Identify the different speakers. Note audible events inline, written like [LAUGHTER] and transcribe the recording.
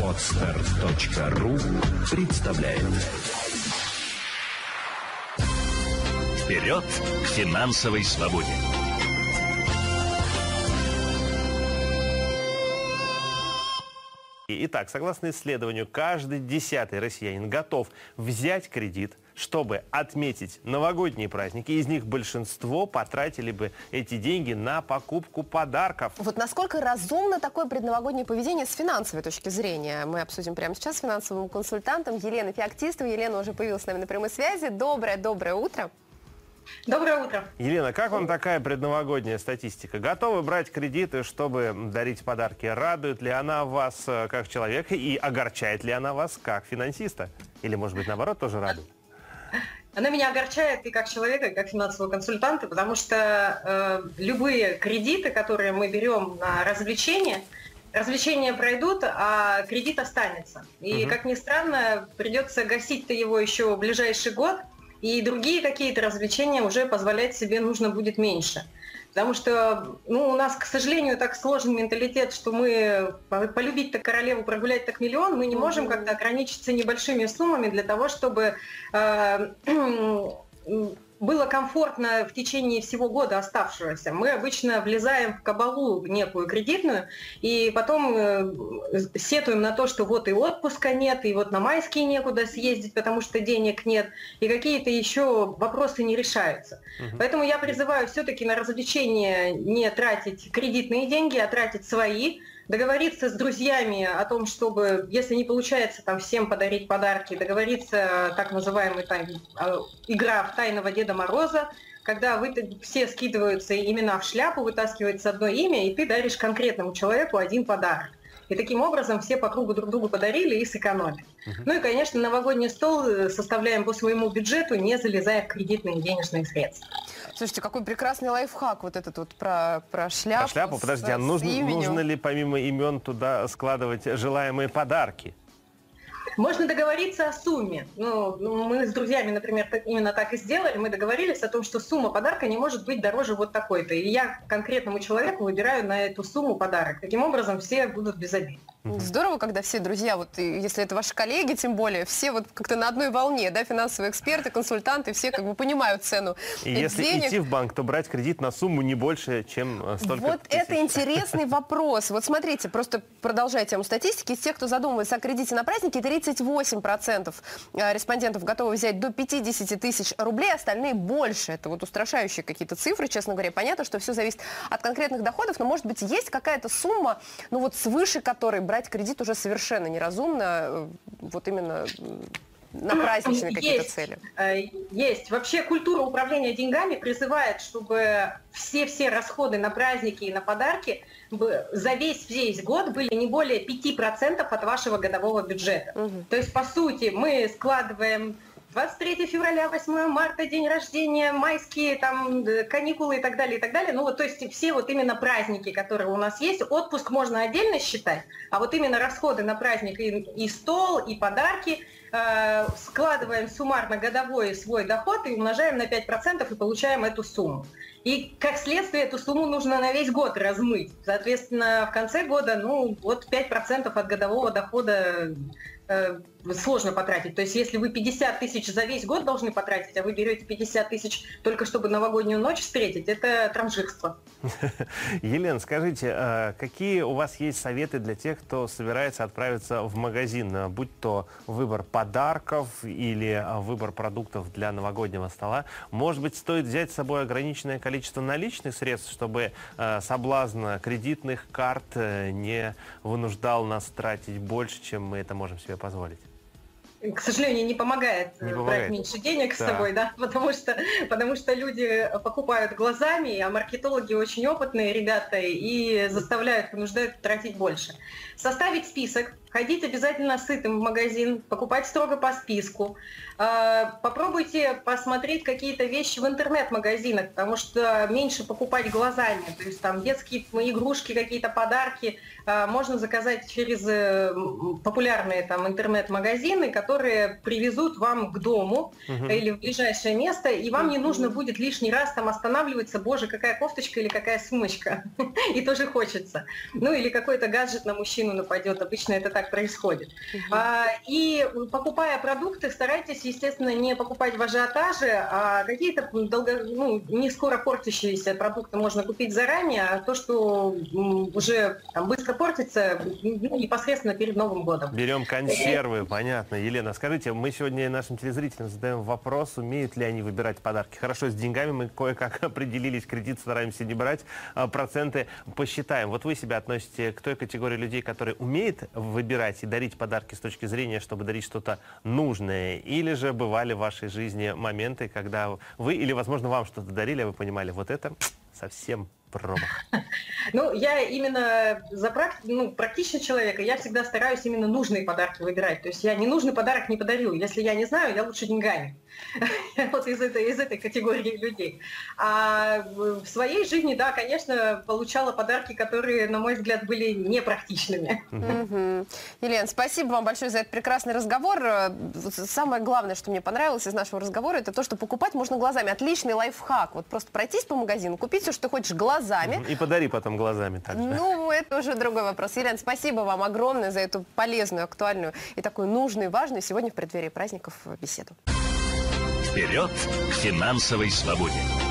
Speaker 1: Отстар.ру представляет Вперед к финансовой свободе!
Speaker 2: Итак, согласно исследованию, каждый десятый россиянин готов взять кредит, чтобы отметить новогодние праздники. Из них большинство потратили бы эти деньги на покупку подарков.
Speaker 3: Вот насколько разумно такое предновогоднее поведение с финансовой точки зрения? Мы обсудим прямо сейчас с финансовым консультантом Еленой Феоктистовой. Елена уже появилась с нами на прямой связи. Доброе-доброе утро.
Speaker 4: Доброе утро.
Speaker 2: Елена, как вам такая предновогодняя статистика? Готовы брать кредиты, чтобы дарить подарки? Радует ли она вас э, как человека и огорчает ли она вас как финансиста? Или, может быть, наоборот, тоже радует?
Speaker 4: Она меня огорчает и как человека, и как финансового консультанта, потому что э, любые кредиты, которые мы берем на развлечения, развлечения пройдут, а кредит останется. И, угу. как ни странно, придется гасить-то его еще в ближайший год – и другие какие-то развлечения уже позволять себе нужно будет меньше. Потому что ну, у нас, к сожалению, так сложный менталитет, что мы полюбить-то королеву, прогулять так миллион, мы не можем как-то ограничиться небольшими суммами для того, чтобы э, [CLEARS THROAT] было комфортно в течение всего года оставшегося. Мы обычно влезаем в кабалу некую кредитную, и потом э, сетуем на то, что вот и отпуска нет, и вот на майские некуда съездить, потому что денег нет, и какие-то еще вопросы не решаются. Угу. Поэтому я призываю все-таки на развлечения не тратить кредитные деньги, а тратить свои, договориться с друзьями о том, чтобы, если не получается там всем подарить подарки, договориться так называемая там, а, игра в тайного Деда Мороза, когда вы, все скидываются имена в шляпу, вытаскивается одно имя, и ты даришь конкретному человеку один подарок. И таким образом все по кругу друг другу подарили и сэкономили. Uh-huh. Ну и, конечно, новогодний стол э, составляем по своему бюджету, не залезая в кредитные денежные средства.
Speaker 3: Слушайте, какой прекрасный лайфхак вот этот вот про, про шляпу.
Speaker 2: Про шляпу, подожди, а нужно, нужно ли помимо имен туда складывать желаемые подарки?
Speaker 4: Можно договориться о сумме. Ну, ну, мы с друзьями, например, именно так и сделали. Мы договорились о том, что сумма подарка не может быть дороже вот такой-то. И я конкретному человеку выбираю на эту сумму подарок. Таким образом, все будут без обид.
Speaker 3: Здорово, когда все друзья, вот если это ваши коллеги, тем более, все вот как-то на одной волне, да, финансовые эксперты, консультанты, все как бы понимают цену.
Speaker 2: И если денег. идти в банк, то брать кредит на сумму не больше, чем э, столько
Speaker 3: Вот тысяч. это интересный [LAUGHS] вопрос. Вот смотрите, просто продолжая тему статистики, из тех, кто задумывается о кредите на праздники, 38% э, респондентов готовы взять до 50 тысяч рублей, остальные больше. Это вот устрашающие какие-то цифры, честно говоря. Понятно, что все зависит от конкретных доходов, но, может быть, есть какая-то сумма, ну вот свыше которой брать кредит уже совершенно неразумно, э, вот именно на праздничные какие-то цели?
Speaker 4: Э, есть. Вообще культура управления деньгами призывает, чтобы все-все расходы на праздники и на подарки за весь весь год были не более 5% от вашего годового бюджета. Угу. То есть, по сути, мы складываем 23 февраля, 8 марта, день рождения, майские там каникулы и так далее, и так далее. Ну вот, то есть все вот именно праздники, которые у нас есть, отпуск можно отдельно считать, а вот именно расходы на праздник и, и стол, и подарки э, складываем суммарно годовой свой доход и умножаем на 5% и получаем эту сумму. И как следствие эту сумму нужно на весь год размыть. Соответственно, в конце года, ну, вот 5% от годового дохода Э, сложно потратить. То есть если вы 50 тысяч за весь год должны потратить, а вы берете 50 тысяч только чтобы новогоднюю ночь встретить, это транжирство. [LAUGHS]
Speaker 2: Елена, скажите, а какие у вас есть советы для тех, кто собирается отправиться в магазин, а, будь то выбор подарков или выбор продуктов для новогоднего стола? Может быть, стоит взять с собой ограниченное количество наличных средств, чтобы соблазн кредитных карт э, не вынуждал нас тратить больше, чем мы это можем себе позволить?
Speaker 4: к сожалению, не помогает, не помогает. брать меньше денег да. с собой, да, [LAUGHS] потому что, потому что люди покупают глазами, а маркетологи очень опытные ребята и заставляют, понуждают тратить больше. Составить список входить обязательно сытым в магазин, покупать строго по списку. Э, попробуйте посмотреть какие-то вещи в интернет-магазинах, потому что меньше покупать глазами. То есть там детские игрушки, какие-то подарки э, можно заказать через популярные там интернет-магазины, которые привезут вам к дому угу. или в ближайшее место, и вам не нужно будет лишний раз там останавливаться, боже, какая кофточка или какая сумочка. [LAUGHS] И тоже хочется. Ну или какой-то гаджет на мужчину нападет. Обычно это так происходит. А, и покупая продукты, старайтесь, естественно, не покупать в ажиотаже, а какие-то долго, ну, не скоро портящиеся продукты можно купить заранее, а то, что уже там, быстро портится, ну, непосредственно перед Новым годом.
Speaker 2: Берем консервы, понятно. Елена, скажите, мы сегодня нашим телезрителям задаем вопрос, умеют ли они выбирать подарки. Хорошо, с деньгами мы кое-как [LAUGHS] определились, кредит стараемся не брать, а проценты посчитаем. Вот вы себя относите к той категории людей, которые умеют выбирать и дарить подарки с точки зрения, чтобы дарить что-то нужное? Или же бывали в вашей жизни моменты, когда вы, или, возможно, вам что-то дарили, а вы понимали, вот это совсем промах? [LAUGHS]
Speaker 4: Ну, я именно за практи... ну, практичный человек, я всегда стараюсь именно нужные подарки выбирать. То есть я ненужный подарок не подарю. Если я не знаю, я лучше деньгами. [LAUGHS] вот из этой, из этой категории людей. А в своей жизни, да, конечно, получала подарки, которые, на мой взгляд, были непрактичными.
Speaker 3: Елена, спасибо вам большое за этот прекрасный разговор. Самое главное, что мне понравилось из нашего разговора, это то, что покупать можно глазами. Отличный лайфхак. Вот просто пройтись по магазину, купить все, что ты хочешь глазами.
Speaker 2: И подари потом глазами также.
Speaker 3: Ну, это уже другой вопрос. Елена, спасибо вам огромное за эту полезную, актуальную и такую нужную, важную сегодня в преддверии праздников беседу.
Speaker 1: Вперед к финансовой свободе!